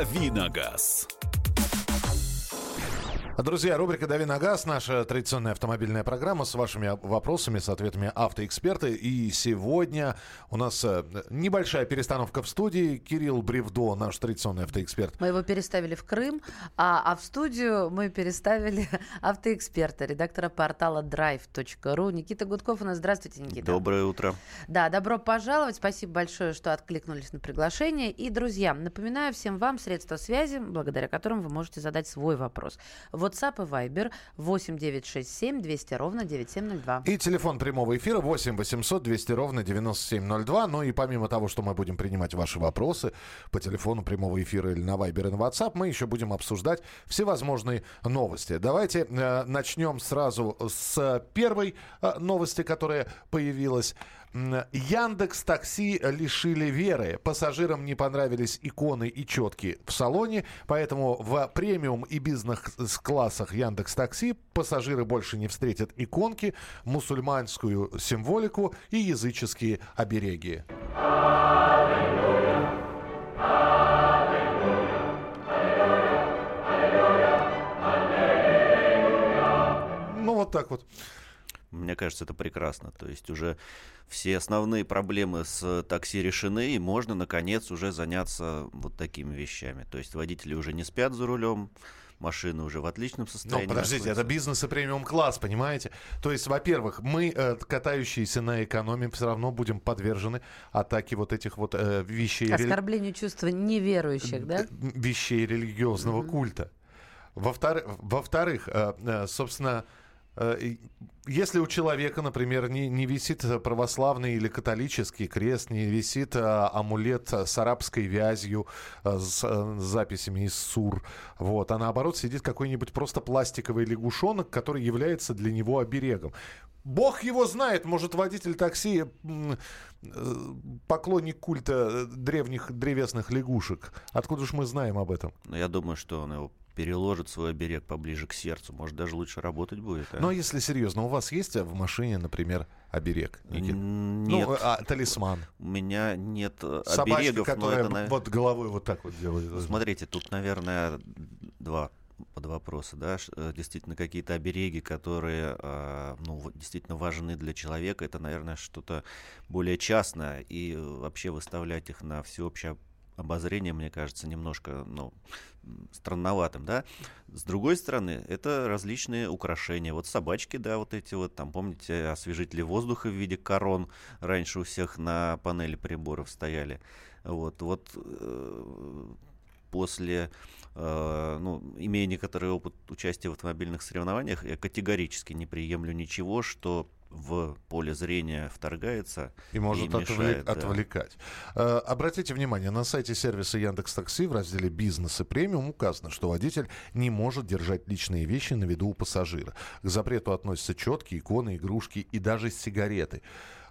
Давиногаз. Друзья, рубрика «Дави на газ», наша традиционная автомобильная программа с вашими вопросами, с ответами автоэксперты. И сегодня у нас э, небольшая перестановка в студии. Кирилл Бревдо, наш традиционный автоэксперт. Мы его переставили в Крым, а, а в студию мы переставили автоэксперта, редактора портала drive.ru. Никита Гудков у нас. Здравствуйте, Никита. Доброе утро. Да, добро пожаловать. Спасибо большое, что откликнулись на приглашение. И, друзья, напоминаю всем вам средства связи, благодаря которым вы можете задать свой вопрос. Вот WhatsApp и Viber 8 967 200 ровно 9702. И телефон прямого эфира 8 800 200 ровно 9702. Ну и помимо того, что мы будем принимать ваши вопросы по телефону прямого эфира или на Viber и на WhatsApp, мы еще будем обсуждать всевозможные новости. Давайте э, начнем сразу с первой э, новости, которая появилась. Яндекс Такси лишили веры. Пассажирам не понравились иконы и четки в салоне, поэтому в премиум и бизнес-классах Яндекс Такси пассажиры больше не встретят иконки, мусульманскую символику и языческие обереги. Ну вот так вот. Мне кажется, это прекрасно. То есть уже все основные проблемы с такси решены, и можно, наконец, уже заняться вот такими вещами. То есть водители уже не спят за рулем, машины уже в отличном состоянии. Но подождите, находятся. это бизнес и премиум класс, понимаете? То есть, во-первых, мы, э, катающиеся на экономии, все равно будем подвержены атаке вот этих вот э, вещей. Оскорблению чувства неверующих, да? Вещей религиозного mm-hmm. культа. Во-вторых, во-вторых, э, э, собственно, если у человека, например, не, не висит православный или католический крест, не висит а, амулет с арабской вязью, а, с, а, с записями из сур, вот, а наоборот сидит какой-нибудь просто пластиковый лягушонок, который является для него оберегом. Бог его знает, может, водитель такси поклонник культа древних древесных лягушек. Откуда же мы знаем об этом? Ну, я думаю, что он его переложит свой оберег поближе к сердцу. Может, даже лучше работать будет. А? Ну, а если серьезно, у вас есть в машине, например, оберег? Никит? Ну, нет. Ну, а, талисман? У меня нет Собачка, оберегов. которая это, вот головой вот так вот делает. Смотрите, тут, наверное, два под вопросы, да, э, действительно какие-то обереги, которые, а, ну, действительно важны для человека, это, наверное, что-то более частное, и вообще выставлять их на всеобщее обозрение, мне кажется, немножко, ну, странноватым, да. С другой стороны, это различные украшения. Вот собачки, да, вот эти вот, там, помните, освежители воздуха в виде корон раньше у всех на панели приборов стояли. Вот, вот э, после, э, ну, имея некоторый опыт участия в автомобильных соревнованиях, я категорически не приемлю ничего, что в поле зрения вторгается и может и мешает, да. отвлекать. Э, обратите внимание, на сайте сервиса Яндекс Такси в разделе «Бизнес и премиум» указано, что водитель не может держать личные вещи на виду у пассажира. К запрету относятся четкие, иконы, игрушки и даже сигареты.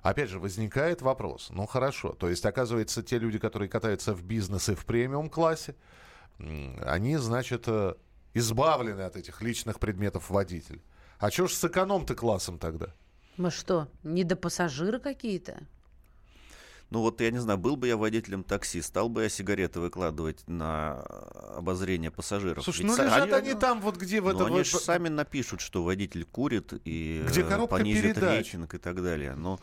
Опять же, возникает вопрос. Ну хорошо, то есть, оказывается, те люди, которые катаются в бизнес и в премиум классе, они, значит, э, избавлены от этих личных предметов водителя. А что ж с эконом-то классом тогда? Мы что, не до пассажира какие-то? Ну вот я не знаю, был бы я водителем такси, стал бы я сигареты выкладывать на обозрение пассажиров. Слушай, Ведь ну лежат они, они там вот где в этом... Ну, они же сами напишут, что водитель курит и где коробка понизит передач. рейтинг и так далее. Но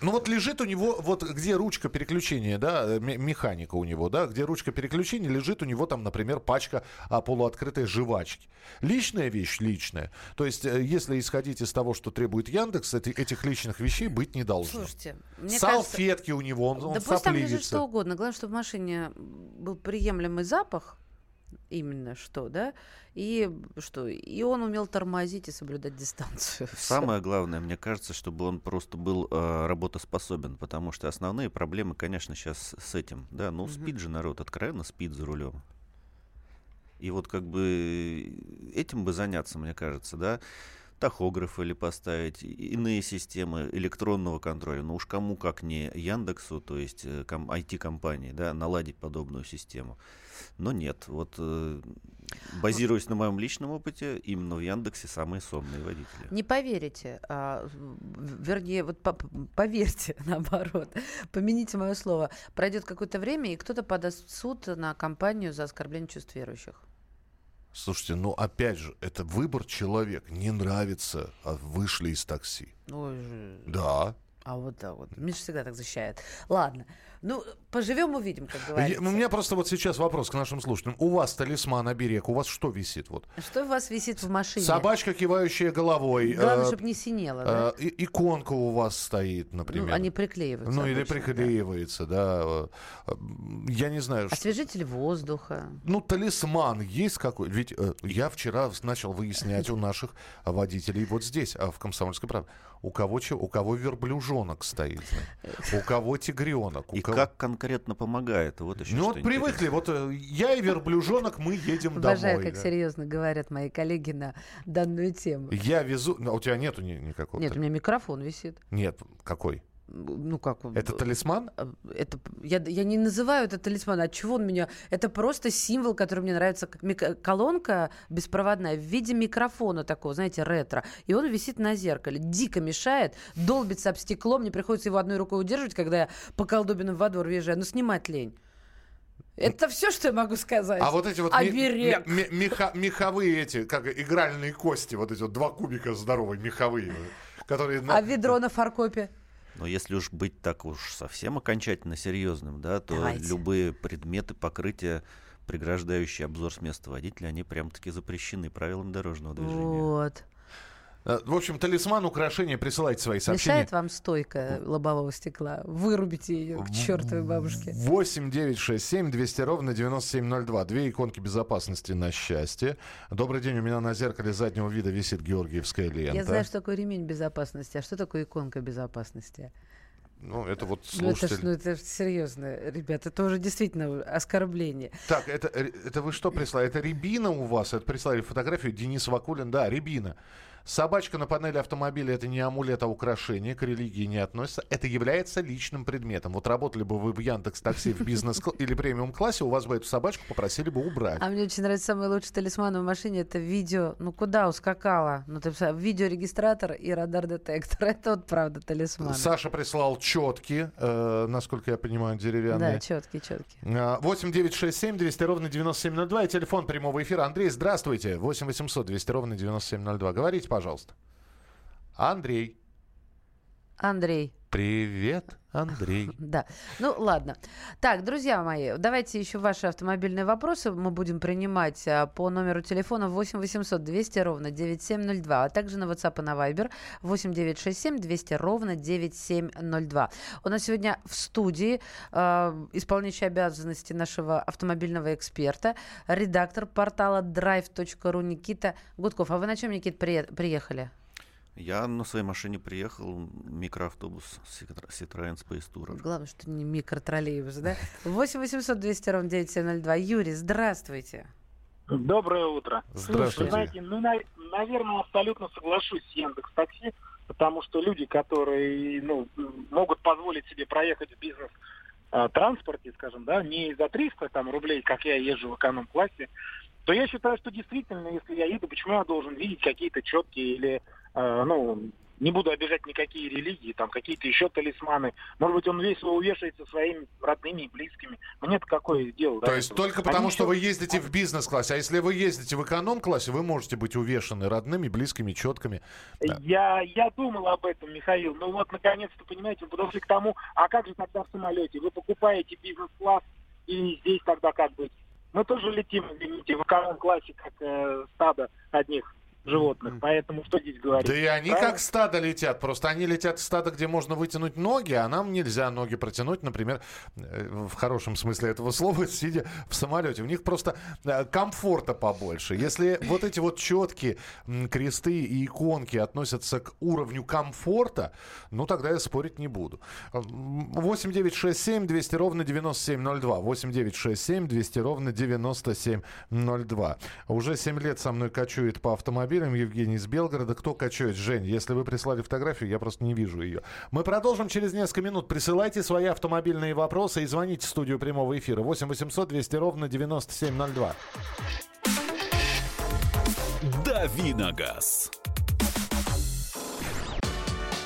ну вот лежит у него, вот где ручка переключения, да, э, механика у него, да, где ручка переключения, лежит у него там, например, пачка а, полуоткрытой жвачки. Личная вещь личная. То есть, э, если исходить из того, что требует Яндекс, эти, этих личных вещей быть не должно. Слушайте, мне Салфетки кажется, у него, он, да он пусть там лежит что угодно. Главное, чтобы в машине был приемлемый запах, именно что, да, и что, и он умел тормозить и соблюдать дистанцию. Самое главное, мне кажется, чтобы он просто был э, работоспособен, потому что основные проблемы, конечно, сейчас с этим, да, ну, угу. спит же народ, откровенно спит за рулем. И вот как бы этим бы заняться, мне кажется, да, тахографы или поставить, иные системы электронного контроля. Ну уж кому как не Яндексу, то есть IT-компании, э, да, наладить подобную систему. Но нет, вот... Э, Базируясь на моем личном опыте, именно в Яндексе самые сонные водители. Не поверите, а, вернее, вот по поверьте, наоборот, помяните мое слово. Пройдет какое-то время, и кто-то подаст в суд на компанию за оскорбление чувств верующих. Слушайте, ну опять же, это выбор человека. Не нравится, а вышли из такси. Ой, Да. А вот так вот. Миша всегда так защищает. Ладно. Ну, поживем, увидим, как говорится. Я, у меня просто вот сейчас вопрос к нашим слушателям. У вас талисман, оберег, у вас что висит? Вот? Что у вас висит в машине? Собачка, кивающая головой. Главное, э, чтобы не синела, да? Э, иконка у вас стоит, например. Ну, они приклеиваются Ну, или приклеивается, да. да. Э, я не знаю. Освежитель что... воздуха. Ну, талисман есть какой? Ведь э, я вчера начал выяснять у наших водителей вот здесь, а в «Комсомольской правде». У кого, у кого верблюжонок стоит, у кого тигренок. У кого... как конкретно помогает? Вот еще ну вот привыкли, вот э, я и верблюжонок, мы едем домой. Обожаю, как да. серьезно говорят мои коллеги на данную тему. Я везу... А у тебя нету ни, никакого? Нет, у меня микрофон висит. Нет, какой? Ну как... Это талисман? А, это, я, я не называю это талисман. От чего он меня... Это просто символ, который мне нравится. Мик... Колонка беспроводная в виде микрофона такого, знаете, ретро. И он висит на зеркале. Дико мешает, долбится об стекло. Мне приходится его одной рукой удерживать, когда я по колдобинам во двор въезжаю. Но снимать лень. Это все, что я могу сказать. А вот эти вот ми- ми- меха- меховые эти, как игральные кости, вот эти вот два кубика здоровые, меховые, которые... А ведро на фаркопе? Но если уж быть так уж совсем окончательно серьезным, да, то Давайте. любые предметы покрытия преграждающие обзор с места водителя, они прям-таки запрещены правилами дорожного движения. Вот. Э, в общем, талисман, украшение, присылайте свои сообщения. Мешает вам стойка лобового стекла? Вырубите ее к чертовой бабушке. 8 9 6 7 200 ровно 9702. Две иконки безопасности на счастье. Добрый день, у меня на зеркале заднего вида висит георгиевская лента. Я знаю, что такое ремень безопасности. А что такое иконка безопасности? Ну, это вот слушатель... Ну, это, ну, это серьезно, ребят, это уже действительно оскорбление. Так, это, это вы что прислали? Это Рябина у вас? Это прислали фотографию Денис Вакулин? Да, Рябина. Собачка на панели автомобиля это не амулет, а украшение, к религии не относится. Это является личным предметом. Вот работали бы вы в Яндекс Такси в бизнес или премиум классе, у вас бы эту собачку попросили бы убрать. А мне очень нравится самый лучший талисман в машине это видео. Ну куда ускакала? Ну ты видеорегистратор и радар-детектор. Это вот правда талисман. Саша прислал четки, э, насколько я понимаю, деревянные. Да, четкие, четкие. 8 9 6 7 200 ровно 9702 и телефон прямого эфира. Андрей, здравствуйте. 8 800 200 ровно 9702. Говорите, пожалуйста пожалуйста. Андрей. Андрей. Привет, Андрей. Да. Ну, ладно. Так, друзья мои, давайте еще ваши автомобильные вопросы мы будем принимать а, по номеру телефона 8 800 200 ровно 9702, а также на WhatsApp и на Viber 8 967 200 ровно 9702. У нас сегодня в студии э, исполняющий обязанности нашего автомобильного эксперта, редактор портала drive.ru Никита Гудков. А вы на чем, Никит, приехали? Я на своей машине приехал, микроавтобус Citroёn Space Tourer. Главное, что не микротроллейбус, да? 8 800 200 ровно 9702. Юрий, здравствуйте. Доброе утро. Здравствуйте. Вы знаете, ну, на, наверное, абсолютно соглашусь с Яндекс Такси, потому что люди, которые ну, могут позволить себе проехать в бизнес а, транспорте, скажем, да, не за 300 там, рублей, как я езжу в эконом-классе, то я считаю, что действительно, если я еду, почему я должен видеть какие-то четкие или ну, не буду обижать никакие религии, там какие-то еще талисманы. Может быть, он весело увешается своими родными и близкими. Мне-то какое дело? То да, есть только потому, Они что вы ездите в бизнес-классе. А если вы ездите в эконом-классе, вы можете быть увешаны родными, близкими, четками. Да. Я, я думал об этом, Михаил. Ну вот, наконец-то, понимаете, вы подошли к тому, а как же тогда в самолете? Вы покупаете бизнес-класс, и здесь тогда как быть? Мы тоже летим, извините, в эконом-классе, как э, стадо одних животных. Поэтому что здесь говорить? Да и они Правильно? как стадо летят. Просто они летят в стадо, где можно вытянуть ноги, а нам нельзя ноги протянуть, например, э, в хорошем смысле этого слова, сидя в самолете. У них просто э, комфорта побольше. Если вот эти вот четкие кресты и иконки относятся к уровню комфорта, ну тогда я спорить не буду. 8 9 6 7 200 ровно 9702. 8 9 6 7 200 ровно 9702. Уже 7 лет со мной кочует по автомобилю автомобилем. Евгений из Белгорода. Кто качает? Жень, если вы прислали фотографию, я просто не вижу ее. Мы продолжим через несколько минут. Присылайте свои автомобильные вопросы и звоните в студию прямого эфира. 8 800 200 ровно 9702. Давиногаз.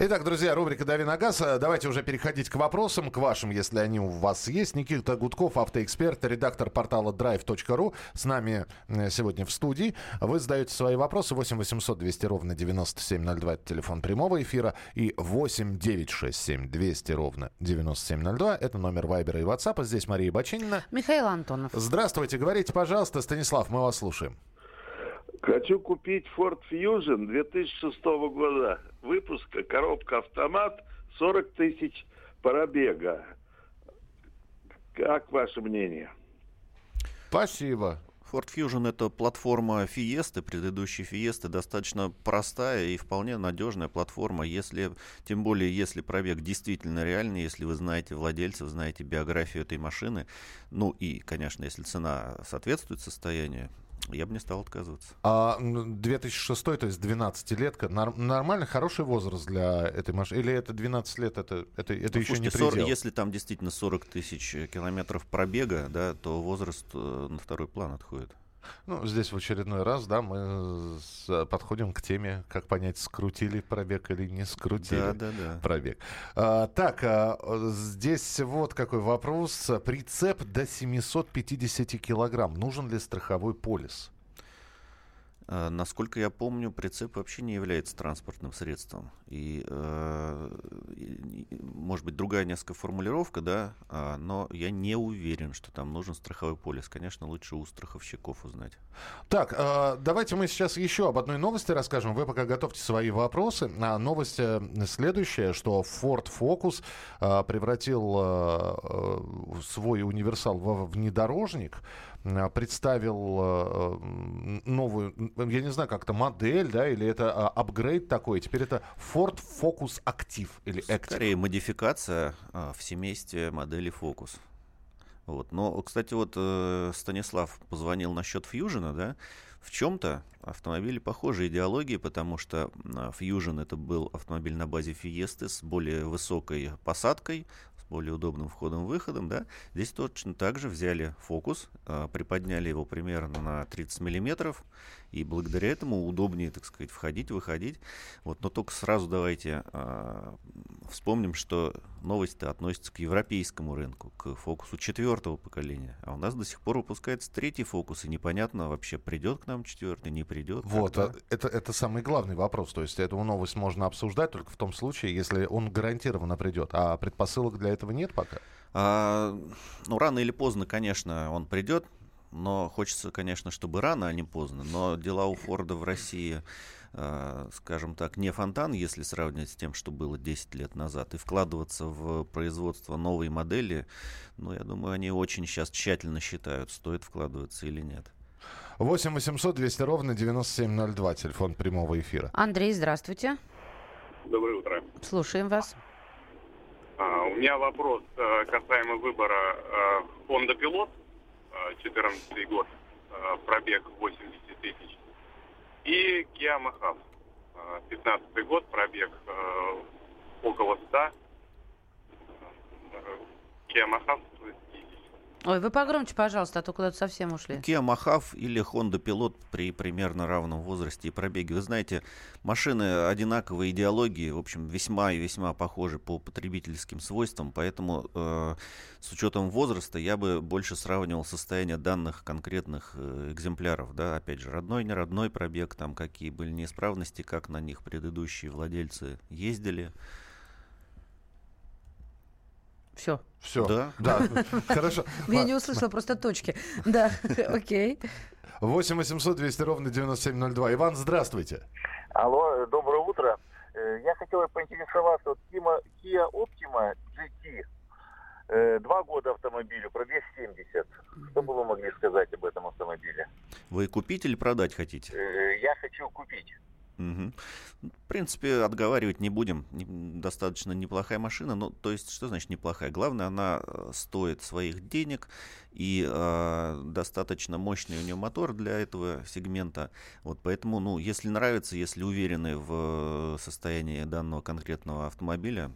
Итак, друзья, рубрика «Дави на газ». Давайте уже переходить к вопросам, к вашим, если они у вас есть. Никита Гудков, автоэксперт, редактор портала drive.ru. С нами э, сегодня в студии. Вы задаете свои вопросы. 8 800 200 ровно 9702. Это телефон прямого эфира. И 8 967 200 ровно 9702. Это номер Вайбера и WhatsApp. Здесь Мария Бачинина. Михаил Антонов. Здравствуйте. Говорите, пожалуйста, Станислав, мы вас слушаем. Хочу купить Ford Fusion 2006 года выпуска, коробка автомат, 40 тысяч пробега. Как ваше мнение? Спасибо. Ford Fusion это платформа Fiesta, предыдущей Fiesta, достаточно простая и вполне надежная платформа, если, тем более, если пробег действительно реальный, если вы знаете владельцев, знаете биографию этой машины, ну и, конечно, если цена соответствует состоянию, я бы не стал отказываться. А 2006, то есть 12-летка, нар- нормально, хороший возраст для этой машины? Или это 12 лет, это, это, это Ну, еще слушайте, не 40 предел? если там действительно 40 тысяч километров пробега, да, то возраст э, на второй план отходит. Ну, здесь в очередной раз, да, мы подходим к теме, как понять, скрутили пробег или не скрутили Да, да, да. пробег. А, так, а, здесь вот какой вопрос. Прицеп до 750 килограмм. Нужен ли страховой полис? Э, Насколько я помню, прицеп вообще не является транспортным средством. И, э, может быть, другая несколько формулировка, да, а, но я не уверен, что там нужен страховой полис. Конечно, лучше у страховщиков узнать. Так, а, давайте мы сейчас еще об одной новости расскажем. Вы пока готовьте свои вопросы. А, новость э, следующая, что Ford Focus превратил э, свой универсал во внедорожник, представил а, м, новую, я не знаю, как это модель, да, или это а, апгрейд такой. Теперь это Ford Focus Active или Active. Скорее, модификация а, в семействе модели Focus. Вот. Но, кстати, вот э, Станислав позвонил насчет Fusion, да. В чем-то автомобили похожи идеологии, потому что а, Fusion это был автомобиль на базе Fiesta с более высокой посадкой, более удобным входом-выходом, да. Здесь точно так же взяли Focus, а, приподняли его примерно на 30 миллиметров, и благодаря этому удобнее, так сказать, входить, выходить. Вот, но только сразу давайте а, вспомним, что новость-то относится к европейскому рынку, к фокусу четвертого поколения. А у нас до сих пор выпускается третий фокус, и непонятно вообще, придет к нам четвертый, не придет. Вот, когда. а это, это самый главный вопрос. То есть эту новость можно обсуждать только в том случае, если он гарантированно придет. А предпосылок для этого нет пока. А, ну, рано или поздно, конечно, он придет, но хочется, конечно, чтобы рано, а не поздно. Но дела у Форда в России, а, скажем так, не фонтан, если сравнивать с тем, что было 10 лет назад. И вкладываться в производство новой модели, ну, я думаю, они очень сейчас тщательно считают, стоит вкладываться или нет. 8 800 200 ровно 9702, телефон прямого эфира. Андрей, здравствуйте. Доброе утро. Слушаем вас. А, у меня вопрос э, касаемо выбора э, Honda Pilot, э, 14 год, э, пробег 80 тысяч, и Kia Mahav, э, 15 год, пробег э, около 100, э, Kia Mahav 100 тысяч. Ой, вы погромче, пожалуйста, а то куда-то совсем ушли. Kia Mahav или Honda Pilot при примерно равном возрасте и пробеге. Вы знаете, машины одинаковой идеологии, в общем, весьма и весьма похожи по потребительским свойствам, поэтому э, с учетом возраста я бы больше сравнивал состояние данных конкретных э, экземпляров. Да? Опять же, родной, не родной пробег, там какие были неисправности, как на них предыдущие владельцы ездили. Все. Все. Да. Да. Хорошо. Я не услышала просто точки. Да, окей. 8 800 200 ровно 9702. Иван, здравствуйте. Алло, доброе утро. Э, Я хотел поинтересоваться, вот Kia, Optima GT, э, два года автомобилю, пробег 70. Что бы вы могли сказать об этом автомобиле? Вы купить или продать хотите? Э, Я хочу купить. Мгм. В принципе, отговаривать не будем. Достаточно неплохая машина. Ну, то есть, что значит неплохая? Главное, она э, стоит своих денег и э, достаточно мощный у нее мотор для этого сегмента. Вот поэтому, ну, если нравится, если уверены в э, состоянии данного конкретного автомобиля,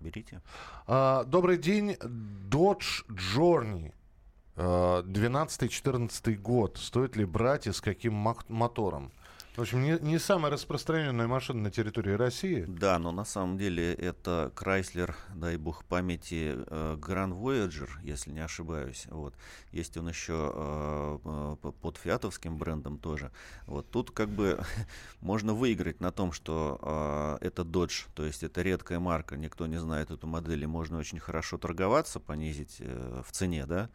берите. А, добрый день. Dodge Journey. А, 12-14 год. Стоит ли брать и с каким мотором? В общем, не, не самая распространенная машина на территории России. Да, но на самом деле это Chrysler, дай бог памяти, э, Grand Voyager, если не ошибаюсь. Вот. Есть он еще э, э, под фиатовским брендом тоже. Вот. Тут как бы можно выиграть на том, что это Dodge, то есть это редкая марка, никто не знает эту модель, и можно очень хорошо торговаться, понизить в цене, да.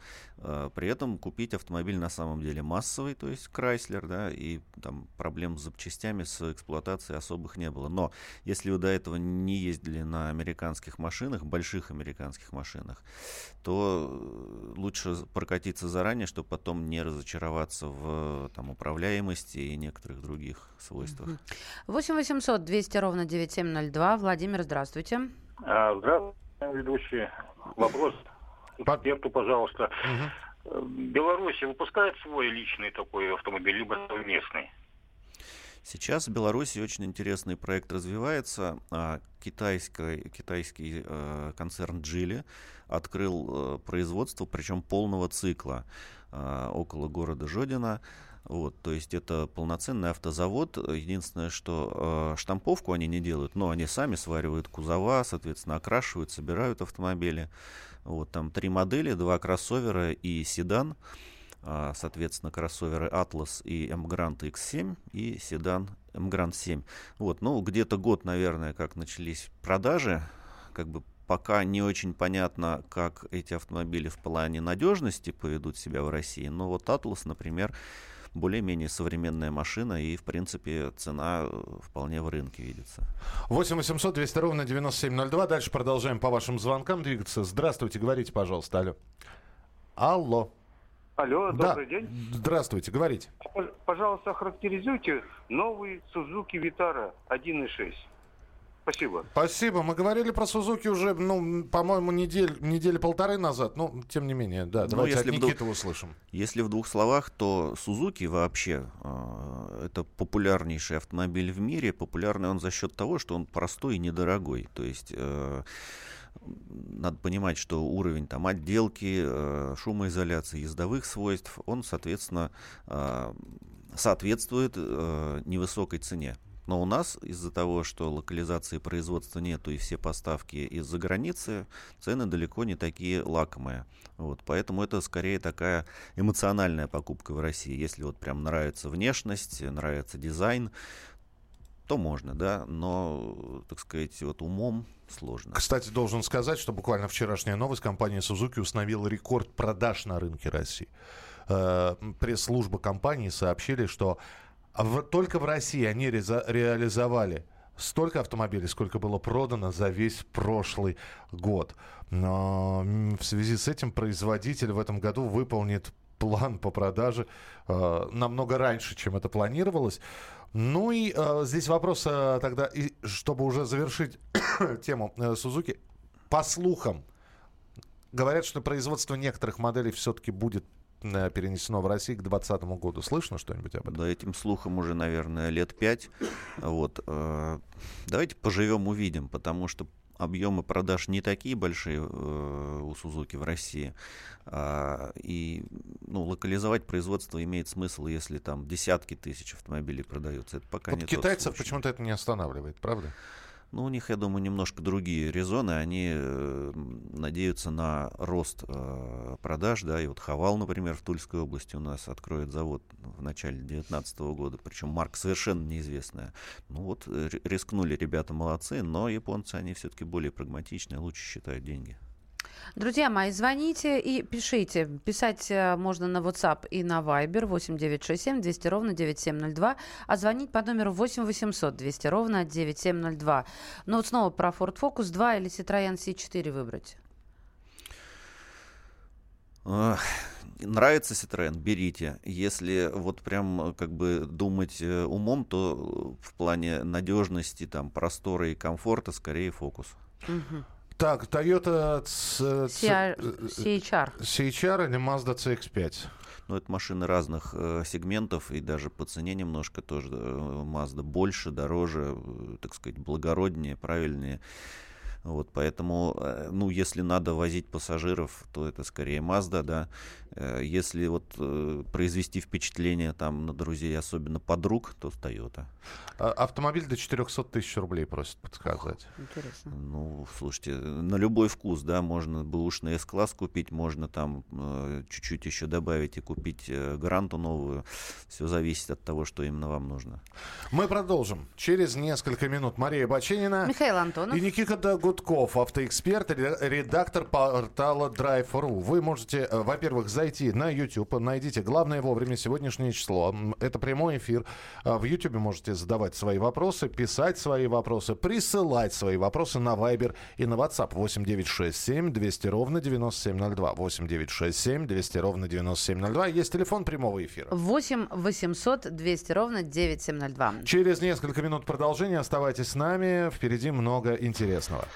При этом купить автомобиль на самом деле массовый, то есть Chrysler, да, и там проблем с запчастями, с эксплуатацией особых не было. Но если вы до этого не ездили на американских машинах, больших американских машинах, то э, лучше прокатиться заранее, чтобы потом не разочароваться в там, управляемости и некоторых других свойствах. 8 800 200 ровно 9702. Владимир, здравствуйте. А, Здравствуйте, ведущий. Вопрос эксперту, пожалуйста. Э, Беларусь выпускает свой личный такой автомобиль, либо совместный? Сейчас в Беларуси очень интересный проект развивается. А, Китайский, китайский э, концерн Джили открыл э, производство, причем полного цикла э, около города Жодина. Вот, то есть это полноценный автозавод. Единственное, что э, штамповку они не делают, но они сами сваривают кузова, соответственно, окрашивают, собирают автомобили. Вот там три модели, два кроссовера и седан. А, соответственно, кроссоверы Atlas и Emgrand X7 и седан Emgrand 7. Вот, ну, где-то год, наверное, как начались продажи, как бы пока не очень понятно, как эти автомобили в плане надежности поведут себя в России, но вот Atlas, например, более-менее современная машина, и, в принципе, цена э, вполне в рынке видится. 8 800 200 ровно 9702. Дальше продолжаем по вашим звонкам двигаться. Здравствуйте, говорите, пожалуйста. Алло. Алло. Алло, Да. добрый день. Здравствуйте, говорите. Пож- Пожалуйста, характеризуйте новый Suzuki Vitara 1.6. Спасибо. Спасибо. Мы говорили про Сузуки уже, ну, по-моему, недель, недели полторы назад. Ну, тем не менее, да. Ну, Давайте от если в двух- Никиты услышим. Если в двух словах, то Suzuki вообще э, это популярнейший автомобиль в мире. Популярный он за счет того, что он простой и недорогой. То есть э, надо понимать, что уровень там отделки, э, шумоизоляции, ездовых свойств, он, соответственно, э, соответствует э, невысокой цене. Но у нас из-за того, что локализации производства нету и все поставки из-за границы, цены далеко не такие лакомые. Вот, поэтому это скорее такая эмоциональная покупка в России. Если вот прям нравится внешность, нравится дизайн, то можно, да, но, так сказать, вот умом сложно. Кстати, должен сказать, что буквально вчерашняя новость. Компания Suzuki установила рекорд продаж на рынке России. Э, Пресс-служба компании сообщили, что в- только в России они реза- реализовали столько автомобилей, сколько было продано за весь прошлый год. Но в связи с этим производитель в этом году выполнит план по продаже э, намного раньше, чем это планировалось. Ну и э, здесь вопрос э, тогда, и, чтобы уже завершить тему э, Сузуки. По слухам, говорят, что производство некоторых моделей все-таки будет э, перенесено в Россию к 2020 году. Слышно что-нибудь об этом? Да, этим слухам уже, наверное, лет пять. Вот. э, Давайте поживем, увидим, потому что объемы продаж не такие большие э, у Сузуки в России. А, И ну, локализовать производство имеет смысл, если там десятки тысяч автомобилей продаются. Это пока Вот не китайцев почему-то это не останавливает, правда? Ну, у них, я думаю, немножко другие резоны. Они э, надеются на рост э, продаж, да, и вот Хавал, например, в Тульской области у нас откроет завод в начале 2019 года, причем марка совершенно неизвестная. Ну вот, э, ри- рискнули ребята молодцы, но японцы, они все-таки более прагматичные, лучше считают деньги. Друзья мои, звоните и пишите. Писать э, можно на WhatsApp и на Viber 8967 200 ровно 9702, а звонить по номеру 8 800 200 ровно 9702. Ну вот снова про Ford Focus 2 или Citroёn C4 выбрать. Нравится Citroёn, берите. Если вот прям как бы думать э, умом, то в плане надежности, там, простора и комфорта скорее фокус. Так, Toyota C- CR CHR. CHR или Mazda CX-5? Ну, это машины разных э, сегментов, и даже по цене немножко тоже э, Mazda больше, дороже, э, так сказать, благороднее, правильнее. Вот, поэтому, э, ну, если надо возить пассажиров, то это скорее Mazda, да. Э, Если вот э, произвести впечатление там на друзей, особенно подруг, то Toyota. А, Автомобиль до 400 тысяч рублей просят подсказать. Интересно. Ну, слушайте, на любой вкус, да, можно бэушный S-класс купить, можно там чуть-чуть еще добавить и купить гранту новую. Все зависит от того, что именно вам нужно. Мы продолжим. Через несколько минут Мария Баченина Михаил Антонов. и Никита Гудков, автоэксперт, ре- редактор портала Drive.ru. Вы можете, э, во-первых, зайти на YouTube, найдите «Главное вовремя» сегодняшнее число. Это прямой эфир. А В YouTube можете задавать свои вопросы, писать свои вопросы, присылать свои вопросы на Viber и на WhatsApp 8967 200 ровно 9702. 8967 200 ровно 9702. Есть телефон прямого эфира. 8 800 200 ровно 9702. Через несколько минут продолжения. Оставайтесь с нами. Впереди много интересного.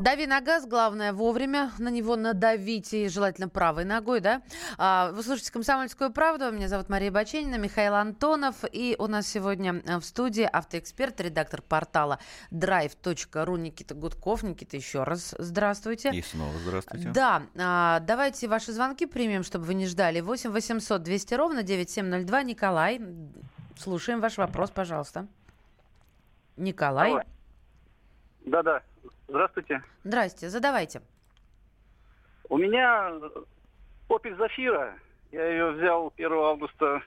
Дави на газ, главное вовремя на него надавите, и желательно правой ногой, да. А, Вы слушаете «Комсомольскую правду». Меня зовут Мария Баченина, Михаил Антонов. И у нас сегодня э, в студии автоэксперт, редактор портала drive.ru Никита Гудков. Никита, еще раз здравствуйте. И снова здравствуйте. Да, а, давайте ваши звонки примем, чтобы вы не ждали. 8 800 200 ровно 9702. Николай, слушаем ваш вопрос, пожалуйста. Николай. Да-да. Здравствуйте. Здрасте, задавайте. У меня Opel Zafira. Я ее взял 1 августа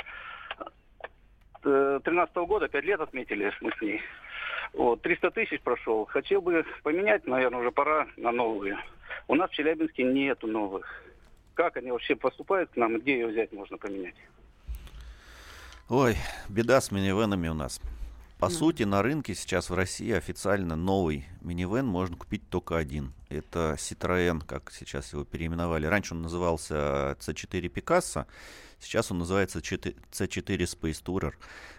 2013 года. Пять лет отметили мы с ней. Вот, 300 тысяч прошел. Хотел бы поменять, наверное, уже пора на новую. У нас в Челябинске нету новых. Как они вообще поступают к нам? Где ее взять можно поменять? Ой, беда с минивенами у нас. По сути, на рынке сейчас в России официально новый минивэн можно купить только один. Это Citroën, как сейчас его переименовали. Раньше он назывался C4 Picasso, сейчас он называется C4 Space Tourer.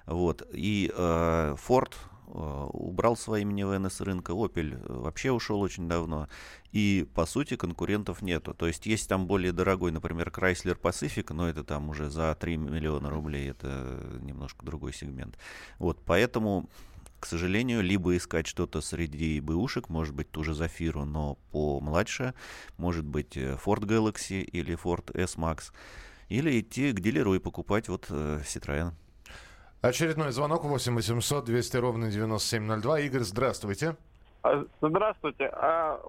Вот. И э, Ford э, убрал свои минивэны с рынка, Opel вообще ушел очень давно. И, по сути, конкурентов нету. То есть есть там более дорогой, например, Chrysler Pacific, но это там уже за 3 миллиона рублей, это немножко другой сегмент. Вот, поэтому, к сожалению, либо искать что-то среди бэушек, может быть, ту же Зафиру, но помладше, может быть, э, Ford Galaxy или Ford S-Max, или идти к дилеру и покупать вот э. Очередной звонок 8 800 200 ровно 9702. Игорь, здравствуйте. А, Здравствуйте. А,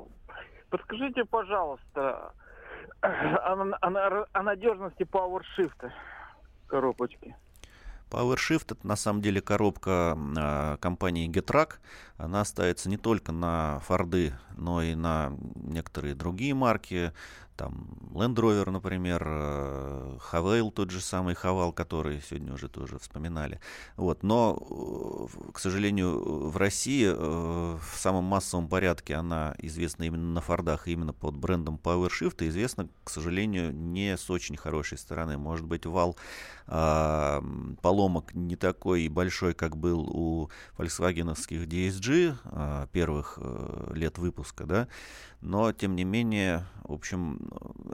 подскажите, пожалуйста, о, о- о надежности PowerShift коробочки. PowerShift это на самом деле коробка а, компании Getrack. Она ставится не только на Форды, но и на некоторые другие марки. Там Land Rover, например, э, Хавейл, тот же самый Хавал, который сегодня уже тоже вспоминали. Вот. Но, э, к сожалению, в России э, в самом массовом порядке она известна именно на Фордах, именно под брендом PowerShift, и известна, к сожалению, не с очень хорошей стороны. Может быть, вал а, поломок не такой большой, как был у фольксвагеновских DSG а, первых лет выпуска, да, но, тем не менее, в общем,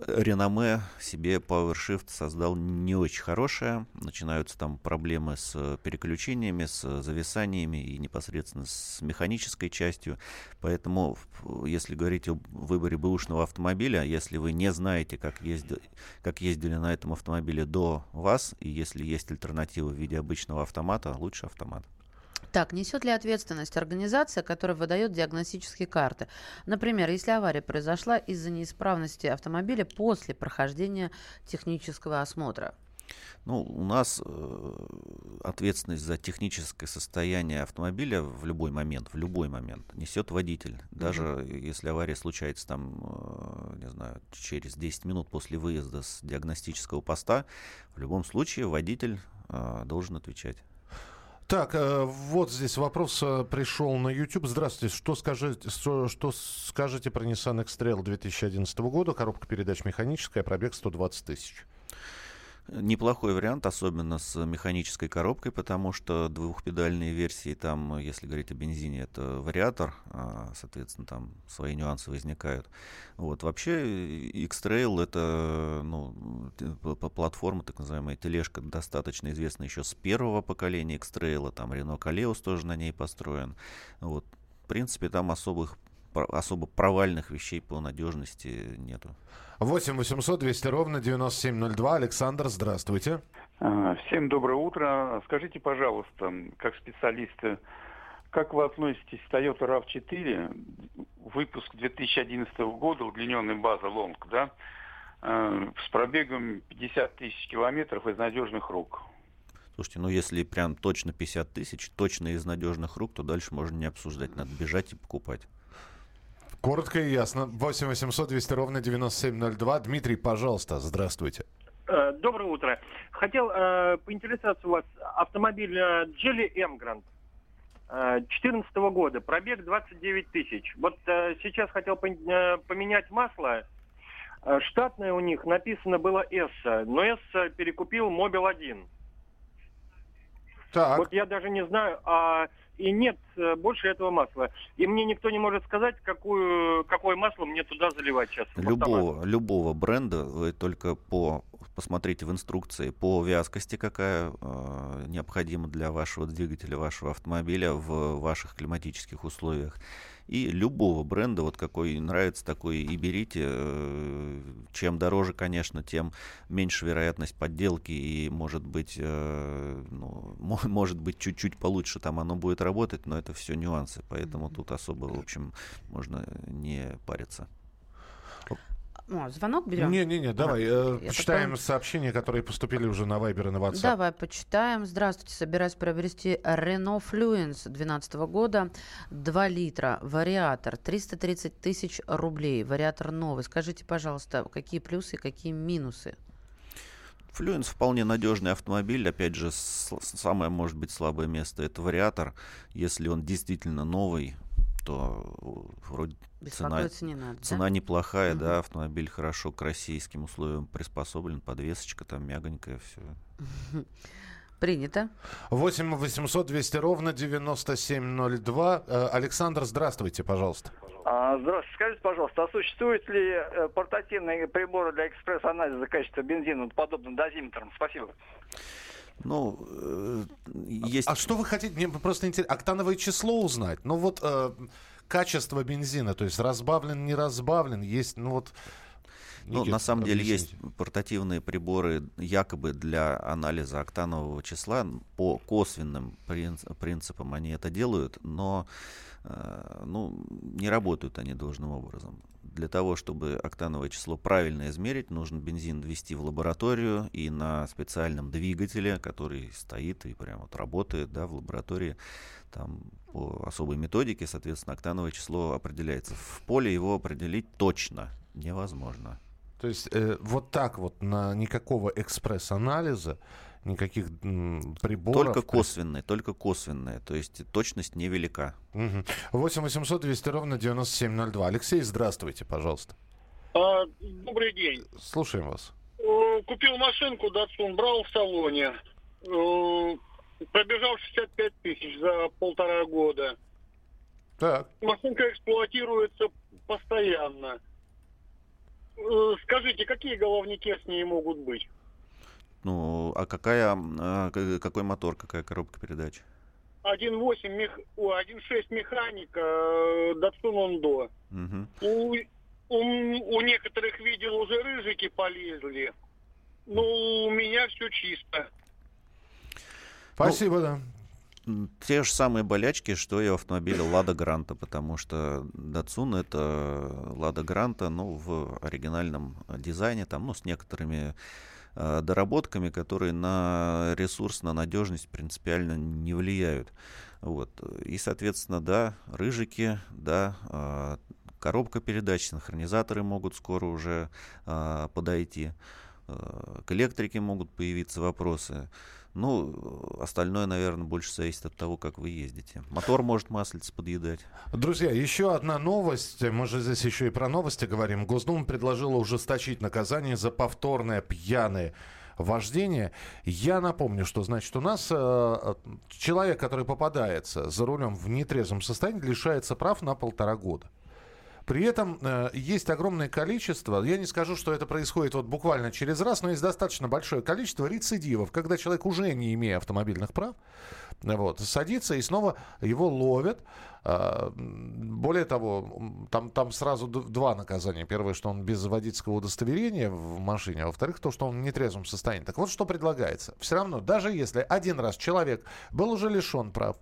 реноме себе PowerShift создал не очень хорошее. Начинаются там проблемы с переключениями, с зависаниями и непосредственно с механической частью. Поэтому, если говорить о выборе бэушного автомобиля, если вы не знаете, как ездили, как ездили на этом автомобиле до вас, и если есть альтернатива в виде обычного автомата, лучше автомат. Так, несет ли ответственность организация, которая выдает диагностические карты? Например, если авария произошла из-за неисправности автомобиля после прохождения технического осмотра? Ну, у нас э, ответственность за техническое состояние автомобиля в любой момент, в любой момент несет водитель. Даже mm-hmm. если авария случается там, э, не знаю, через 10 минут после выезда с диагностического поста, в любом случае водитель э, должен отвечать. Так, э, вот здесь вопрос э, пришел на YouTube. Здравствуйте. Что скажете, что, что скажете про Nissan X-Trail 2011 года? Коробка передач механическая, пробег 120 тысяч. Неплохой вариант, особенно с механической коробкой, потому что двухпедальные версии, там, если говорить о бензине, это вариатор, а, соответственно, там свои нюансы возникают. Вот. Вообще, X-Trail это ну, платформа, так называемая тележка, достаточно известна еще с первого поколения X-Trail, там Renault Kaleos тоже на ней построен. Вот. В принципе, там особых особо провальных вещей по надежности нету. 8 800 200 ровно 9702. Александр, здравствуйте. А, всем доброе утро. Скажите, пожалуйста, как специалисты, как вы относитесь к Toyota RAV4, выпуск 2011 года, удлиненная база Лонг, да, а, с пробегом 50 тысяч километров из надежных рук? Слушайте, ну если прям точно 50 тысяч, точно из надежных рук, то дальше можно не обсуждать, надо бежать и покупать. Коротко и ясно. 8 800 200 ровно 9702. Дмитрий, пожалуйста, здравствуйте. Э, доброе утро. Хотел э, поинтересоваться у вас. Автомобиль э, Geely Emgrand 2014 э, года, пробег 29 тысяч. Вот э, сейчас хотел э, поменять масло. Штатное у них написано было S, но S перекупил Mobil 1. Так. Вот я даже не знаю, а и нет э, больше этого масла. И мне никто не может сказать, какую, какое масло мне туда заливать сейчас. Любого, любого бренда вы только по посмотрите в инструкции по вязкости, какая э, необходима для вашего двигателя, вашего автомобиля в ваших климатических условиях. И любого бренда, вот какой нравится, такой и берите. Э, чем дороже, конечно, тем меньше вероятность подделки и может быть, э, ну, может быть чуть-чуть получше там оно будет работать, но это все нюансы, поэтому тут особо, в общем, можно не париться. О, звонок берем? Не-не-не, давай. А, э, почитаем потом... сообщения, которые поступили уже на Viber и на WhatsApp. Давай, почитаем. Здравствуйте. Собираюсь приобрести Renault Fluence 2012 года. 2 литра. Вариатор. 330 тысяч рублей. Вариатор новый. Скажите, пожалуйста, какие плюсы и какие минусы? Флюенс вполне надежный автомобиль. Опять же, самое, может быть, слабое место это вариатор. Если он действительно новый, то вроде цена, не надо, цена да? неплохая, угу. да, автомобиль хорошо к российским условиям приспособлен, подвесочка там мягонькая, все. Принято. 8 800 200 ровно 9702. Э, Александр, здравствуйте, пожалуйста. А, здравствуйте. Скажите, пожалуйста, а существуют ли э, портативные приборы для экспресс-анализа качества бензина, подобным дозиметрам? Спасибо. Ну, э, есть... А, а что вы хотите? Мне просто интересно. Октановое число узнать? Ну вот э, качество бензина, то есть разбавлен, не разбавлен, есть, ну вот... Ну, на самом деле есть портативные приборы якобы для анализа октанового числа. По косвенным принципам они это делают, но э, ну, не работают они должным образом для того, чтобы октановое число правильно измерить, нужно бензин ввести в лабораторию и на специальном двигателе, который стоит и прямо вот работает да, в лаборатории, там по особой методике, соответственно, октановое число определяется. В поле его определить точно невозможно. То есть э, вот так вот на никакого экспресс-анализа, никаких приборов. Только косвенные, только косвенные. То есть точность невелика. Угу. 8 800 200 ровно 9702. Алексей, здравствуйте, пожалуйста. А, добрый день. Слушаем вас. Купил машинку Datsun, брал в салоне. Пробежал 65 тысяч за полтора года. Так. Машинка эксплуатируется постоянно. Э, Скажите, какие головники с ней могут быть? Ну, а какая, а, какой мотор, какая коробка передач? 1.8, мех... о, 1.6 механика, Datsun Ondo. Мгм. У, у, у некоторых видел уже рыжики полезли. Но у меня все чисто. Спасибо, да. М, Те же самые болячки, что и у автомобиля Лада Гранта, потому что Datsun это Лада Гранта, ну, в оригинальном дизайне, там, ну, с некоторыми э, доработками, которые на ресурс, на надежность принципиально не влияют. Вот. И, соответственно, да, рыжики, да, э, коробка передач, синхронизаторы могут скоро уже э, подойти. Э, К электрике могут появиться вопросы. Ну, э, остальное, наверное, больше зависит от того, как вы ездите. Мотор может маслица подъедать. Друзья, еще одна новость. Мы же здесь еще и про новости говорим. Госдума предложила ужесточить наказание за повторное пьяное вождение. Я напомню, что значит у нас э, человек, который попадается за рулем в нетрезвом состоянии, лишается прав на полтора года. При этом э, есть огромное количество, я не скажу, что это происходит вот буквально через раз, но есть достаточно большое количество рецидивов, когда человек, уже не имея автомобильных прав, э, вот, садится и снова его ловят. М, Более того, там, там сразу два наказания. Первое, что он без водительского удостоверения в машине, а во-вторых, то, что он в нетрезвом состоянии. Так вот, что предлагается. Все равно, даже если один раз человек был уже лишен прав,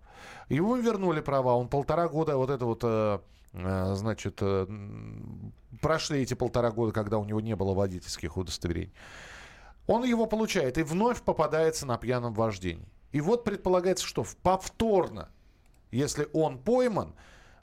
ему вернули права, он полтора года вот это вот э, э, значит, э, прошли эти полтора года, когда у него не было водительских удостоверений. Он его получает и вновь попадается на пьяном вождении. И вот предполагается, что повторно, если он пойман,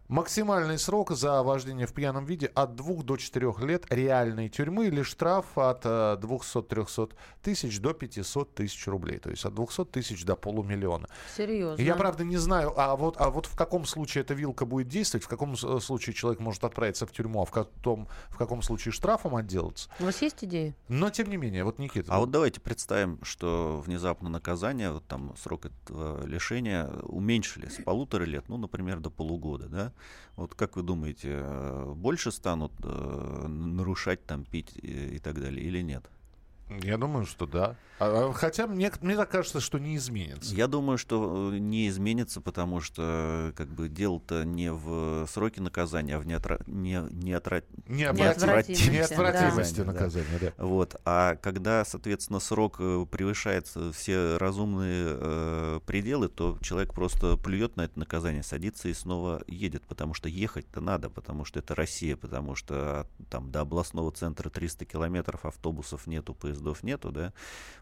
максимальный срок за вождение в пьяном виде от 2 до 4 лет реальной тюрьмы или штраф от э, 200-300 тысяч до 500 тысяч рублей. То есть от 200 тысяч до полумиллиона. Серьезно. Я, правда, не знаю, а вот, а вот в каком случае эта вилка будет действовать, в каком с- случае человек может отправиться в тюрьму, а в каком, в каком случае штрафом отделаться. У вас есть идеи? Но, тем не менее, вот, Никита... А вот давайте представим, что внезапно наказание, вот там срок этого лишения уменьшили с полутора лет, ну, например, до полугода, да? Вот как вы думаете, э, больше станут э, нарушать, там, пить и, и так далее или нет? Я думаю, что да. А, а, Хотя мне, мне так кажется, что не изменится. Я думаю, что э, не изменится, потому что как бы дело-то не в сроке наказания, а в неотра... не, неотра... Неотвратимости, Неотвратимости да. наказания, да. Вот. А когда, соответственно, срок э, превышает все разумные э, пределы, то человек просто плюет на это наказание, садится и снова едет, потому что ехать-то надо, потому что это Россия, потому что там до областного центра 300 километров автобусов нету, поездов нету, да,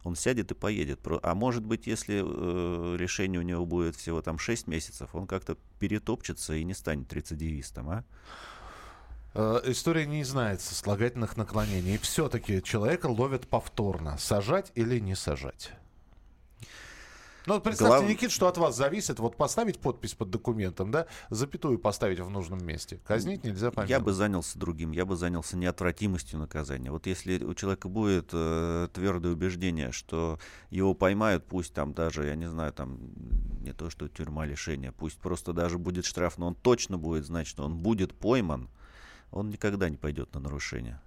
он сядет и поедет. А может быть, если э, решение у него будет всего там 6 месяцев, он как-то перетопчется и не станет рецидивистом, а? Э, История не знает сослагательных наклонений. Все-таки человека ловят повторно. Сажать или не сажать? Ну, представьте, Глав- Никит, что от вас зависит. Вот поставить подпись под документом, да, запятую поставить в нужном месте. Казнить нельзя помиловать. Я бы занялся другим, я бы занялся неотвратимостью наказания. Вот если у человека будет э, твердое убеждение, что его поймают, пусть там даже, я не знаю, там не то что тюрьма лишения, пусть просто даже будет штраф, но он точно будет знать, что он будет пойман, он никогда не пойдет на нарушение.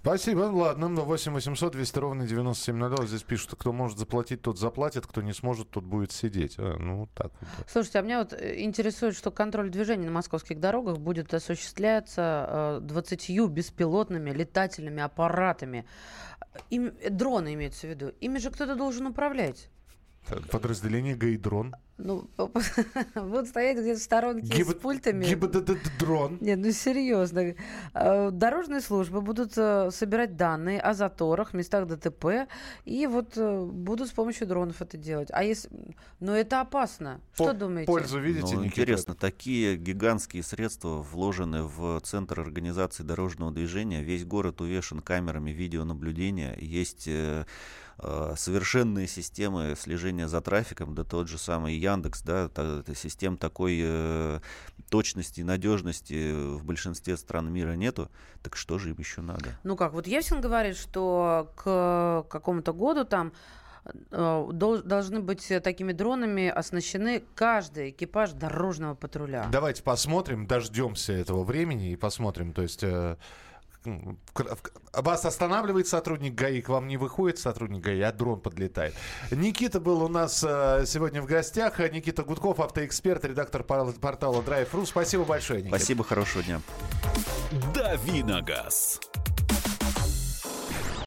Спасибо. Ладно, ну, 8 800 200 ровно 9702. Здесь пишут, кто может заплатить, тот заплатит, кто не сможет, тот будет сидеть. А, ну, так вот. Слушайте, а меня вот э, интересует, что контроль движения на московских дорогах будет осуществляться э, 20 беспилотными летательными аппаратами. Им, э, дроны имеются в виду. Ими же кто-то должен управлять. Так, Подразделение Гайдрон. Ну, будут стоять где-то в сторонке с пультами. дрон. Нет, ну серьезно. Э, дорожные службы будут э, собирать данные о заторах, местах ДТП, и вот э, будут с помощью дронов это делать. А если... Ну, это опасно. Что думаете? Пользу видите, ну, Интересно, такие гигантские средства вложены в Центр организации дорожного движения. Весь город увешан камерами видеонаблюдения. Есть Э, совершенные системы слежения за трафиком, да тот же самый Яндекс, да, та, та, систем такой э, точности и надежности в большинстве стран мира нету, так что же им еще надо? Ну как, вот Евсин говорит, что к какому-то году там э, должны быть такими дронами оснащены каждый экипаж дорожного патруля. Давайте посмотрим, дождемся этого времени и посмотрим. То есть э, вас останавливает сотрудник ГАИ, к вам не выходит сотрудник ГАИ, а дрон подлетает. Никита был у нас э, сегодня в гостях. Никита Гудков, автоэксперт, редактор портала Drive.ru. Спасибо большое, Никита. Спасибо, хорошего дня. Давиногаз.